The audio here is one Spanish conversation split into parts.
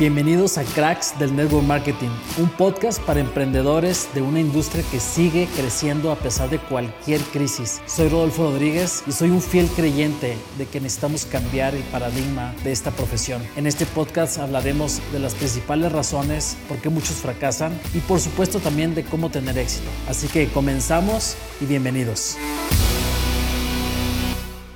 Bienvenidos a Cracks del Network Marketing, un podcast para emprendedores de una industria que sigue creciendo a pesar de cualquier crisis. Soy Rodolfo Rodríguez y soy un fiel creyente de que necesitamos cambiar el paradigma de esta profesión. En este podcast hablaremos de las principales razones por qué muchos fracasan y por supuesto también de cómo tener éxito. Así que comenzamos y bienvenidos.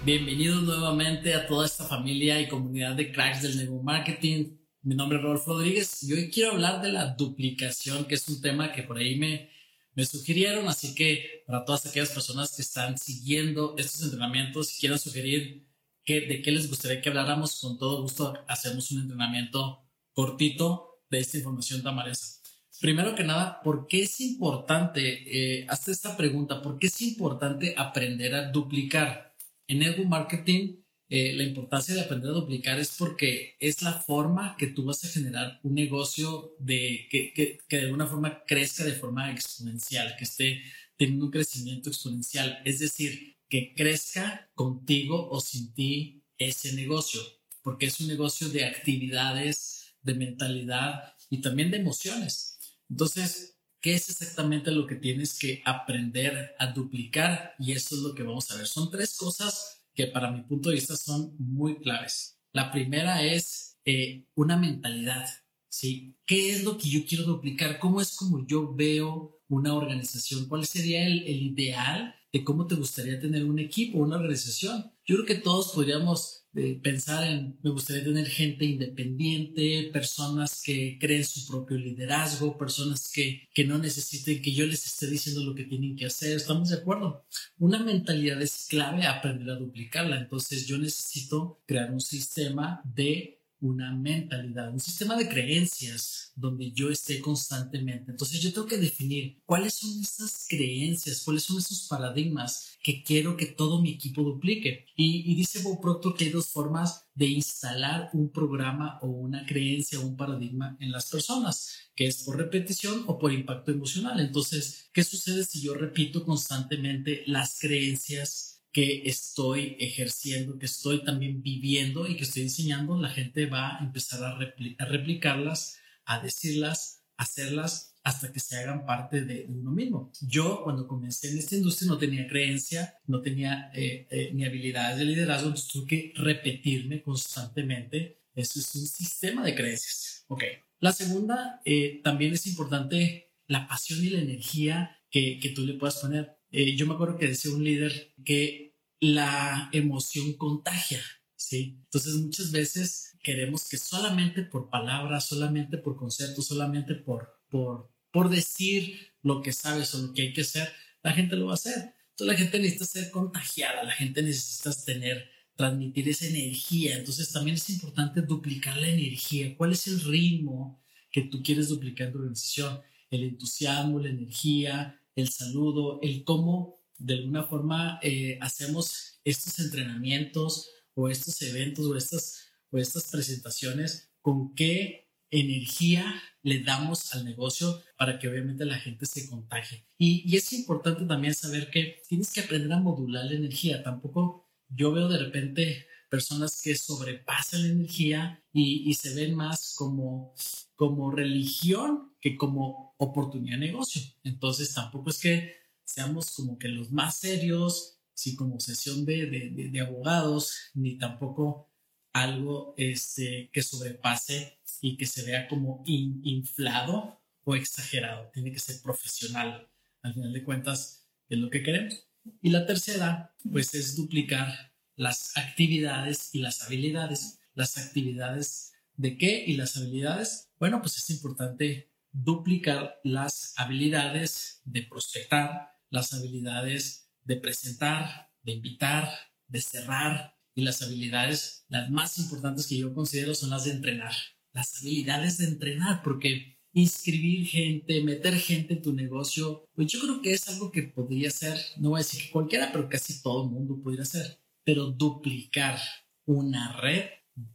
Bienvenidos nuevamente a toda esta familia y comunidad de cracks del Network Marketing. Mi nombre es Rodolfo Rodríguez y hoy quiero hablar de la duplicación, que es un tema que por ahí me, me sugirieron. Así que para todas aquellas personas que están siguiendo estos entrenamientos y quieran sugerir que, de qué les gustaría que habláramos, con todo gusto hacemos un entrenamiento cortito de esta información tan valiosa. Primero que nada, ¿por qué es importante, eh, esta pregunta, ¿por qué es importante aprender a duplicar? En Ego Marketing eh, la importancia de aprender a duplicar es porque es la forma que tú vas a generar un negocio de, que, que, que, de alguna forma crezca de forma exponencial, que esté teniendo un crecimiento exponencial. Es decir, que crezca contigo o sin ti ese negocio, porque es un negocio de actividades, de mentalidad y también de emociones. Entonces, ¿qué es exactamente lo que tienes que aprender a duplicar? Y eso es lo que vamos a ver. Son tres cosas que para mi punto de vista son muy claves. La primera es eh, una mentalidad, ¿sí? ¿Qué es lo que yo quiero duplicar? ¿Cómo es como yo veo una organización? ¿Cuál sería el, el ideal de cómo te gustaría tener un equipo, una organización? Yo creo que todos podríamos de pensar en, me gustaría tener gente independiente, personas que creen su propio liderazgo, personas que, que no necesiten que yo les esté diciendo lo que tienen que hacer. ¿Estamos de acuerdo? Una mentalidad es clave aprender a duplicarla. Entonces yo necesito crear un sistema de una mentalidad, un sistema de creencias donde yo esté constantemente. Entonces yo tengo que definir cuáles son esas creencias, cuáles son esos paradigmas que quiero que todo mi equipo duplique. Y, dice Bob Proctor que hay dos formas de instalar un programa o una creencia o un paradigma en las personas, que es por repetición o por impacto emocional. Entonces, ¿qué sucede si yo repito constantemente las creencias que estoy ejerciendo, que estoy también viviendo y que estoy enseñando, la gente va a empezar a, replicarlas, a decirlas, a hacerlas hasta que se hagan parte de, uno mismo. Yo cuando comencé en esta industria no tenía creencia, no tenía eh, eh, ni habilidades de liderazgo, entonces tuve que repetirme constantemente. Eso es un sistema de creencias. Ok. La segunda, eh, también es importante la pasión y la energía que, que tú le puedas poner. Eh, yo me acuerdo que decía un líder que la emoción contagia, ¿sí? Entonces muchas veces queremos que solamente por palabras, solamente por conceptos, solamente por, por, por decir lo que sabes o lo que hay que hacer, la gente lo va a hacer. Entonces la gente necesita ser contagiada, la gente necesita tener, transmitir esa energía. Entonces también es importante duplicar la energía. ¿Cuál es el ritmo que tú quieres duplicar en tu organización? El entusiasmo, la energía, el saludo, el cómo de alguna forma eh, hacemos estos entrenamientos o estos eventos o estas, o estas presentaciones, con qué energía le damos al negocio para que obviamente la gente se contagie. Y, y, es importante también saber que tienes que aprender a modular la energía. Tampoco yo veo de repente personas que sobrepasan la energía y, y se ven más como, como religión que como oportunidad de negocio. Entonces tampoco es que seamos como que los más serios, si como sesión de, de, de, abogados, ni tampoco algo este, que sobrepase y que se vea como inflado o exagerado. Tiene que ser profesional. Al final de cuentas, es lo que queremos. Y la tercera, pues es duplicar las actividades y las habilidades. Las actividades de qué y las habilidades. Bueno, pues es importante duplicar las habilidades de prospectar, las habilidades de presentar, de invitar, de cerrar y las habilidades, las más importantes que yo considero son las de entrenar. Las habilidades de entrenar, porque inscribir gente, meter gente en tu negocio, pues yo creo que es algo que podría ser, no voy a decir que cualquiera, pero casi todo el mundo podría hacer, pero duplicar una red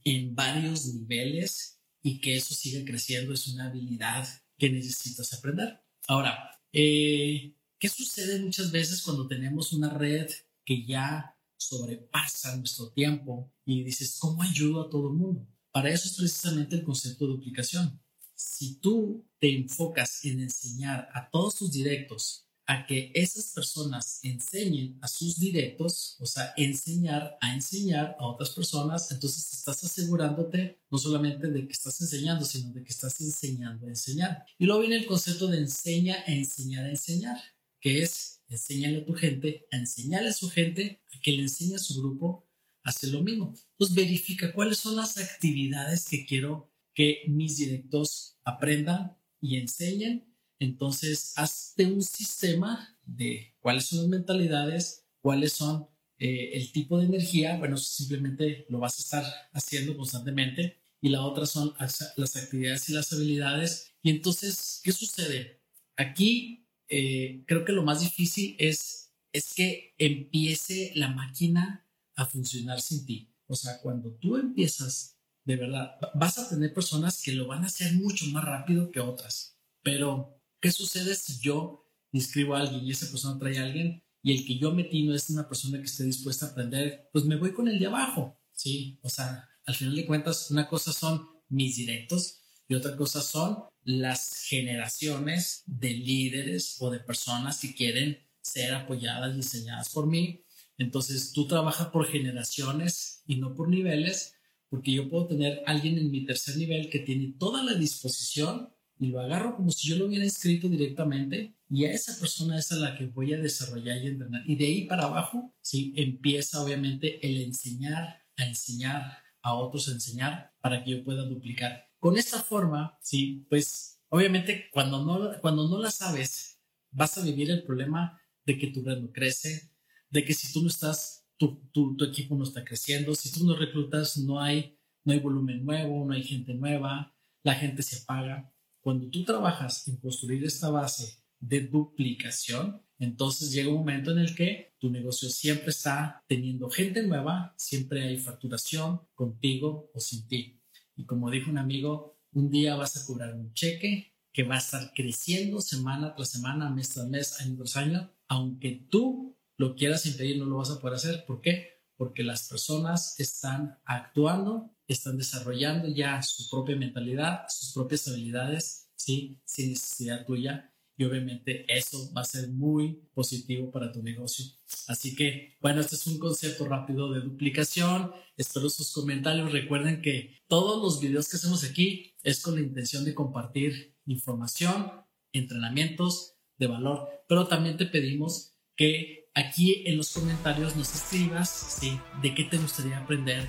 en varios niveles y que eso siga creciendo es una habilidad que necesitas aprender. Ahora, eh, ¿qué sucede muchas veces cuando tenemos una red que ya sobrepasa nuestro tiempo y dices, ¿cómo ayudo a todo el mundo? Para eso es precisamente el concepto de duplicación. Si tú te enfocas en enseñar a todos tus directos a que esas personas enseñen a sus directos, o sea, enseñar a enseñar a otras personas, entonces estás asegurándote no solamente de que estás enseñando, sino de que estás enseñando a enseñar. Y luego viene el concepto de enseña a enseñar a enseñar, que es enseñarle a tu gente, a enseñarle a su gente, a que le enseñe a su grupo a hacer lo mismo. Entonces verifica cuáles son las actividades que quiero que mis directos aprendan y enseñen entonces, hazte un sistema de cuáles son las mentalidades, cuáles son eh, el tipo de energía. Bueno, simplemente lo vas a estar haciendo constantemente. Y la otra son las actividades y las habilidades. Y entonces, ¿qué sucede? Aquí eh, creo que lo más difícil es, es que empiece la máquina a funcionar sin ti. O sea, cuando tú empiezas, de verdad, vas a tener personas que lo van a hacer mucho más rápido que otras. Pero ¿Qué sucede si yo inscribo a alguien y esa persona trae a alguien y el que yo metí no es una persona que esté dispuesta a aprender? Pues me voy con el de abajo, ¿sí? O sea, al final de cuentas, una cosa son mis directos y otra cosa son las generaciones de líderes o de personas que quieren ser apoyadas y enseñadas por mí. Entonces, tú trabajas por generaciones y no por niveles, porque yo puedo tener alguien en mi tercer nivel que tiene toda la disposición y lo agarro como si yo lo hubiera escrito directamente y a esa persona es a la que voy a desarrollar y entrenar. Y de ahí para abajo, sí, empieza obviamente el enseñar a enseñar a otros a enseñar para que yo pueda duplicar. Con esta forma, sí, pues obviamente cuando no, cuando no la sabes, vas a vivir el problema de que tu red no crece, de que si tú no estás, tu, tu, tu equipo no está creciendo, si tú no reclutas, no hay, no hay volumen nuevo, no hay gente nueva, la gente se apaga. Cuando tú trabajas en construir esta base de duplicación, entonces llega un momento en el que tu negocio siempre está teniendo gente nueva, siempre hay facturación contigo o sin ti. Y como dijo un amigo, un día vas a cobrar un cheque que va a estar creciendo semana tras semana, mes tras mes, año tras año, aunque tú lo quieras impedir, no lo vas a poder hacer. ¿Por qué? Porque las personas están actuando están desarrollando ya su propia mentalidad, sus propias habilidades, ¿sí? sin necesidad tuya. Y obviamente eso va a ser muy positivo para tu negocio. Así que, bueno, este es un concepto rápido de duplicación. Espero sus comentarios. Recuerden que todos los videos que hacemos aquí es con la intención de compartir información, entrenamientos de valor. Pero también te pedimos que aquí en los comentarios nos escribas ¿sí? de qué te gustaría aprender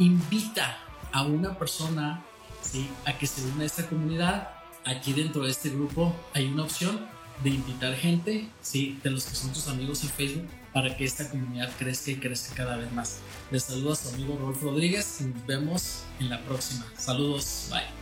invita a una persona ¿sí? a que se una a esta comunidad. Aquí dentro de este grupo hay una opción de invitar gente, ¿sí? de los que son tus amigos en Facebook, para que esta comunidad crezca y crezca cada vez más. Les saludo a su amigo Rolf Rodríguez y nos vemos en la próxima. Saludos, bye.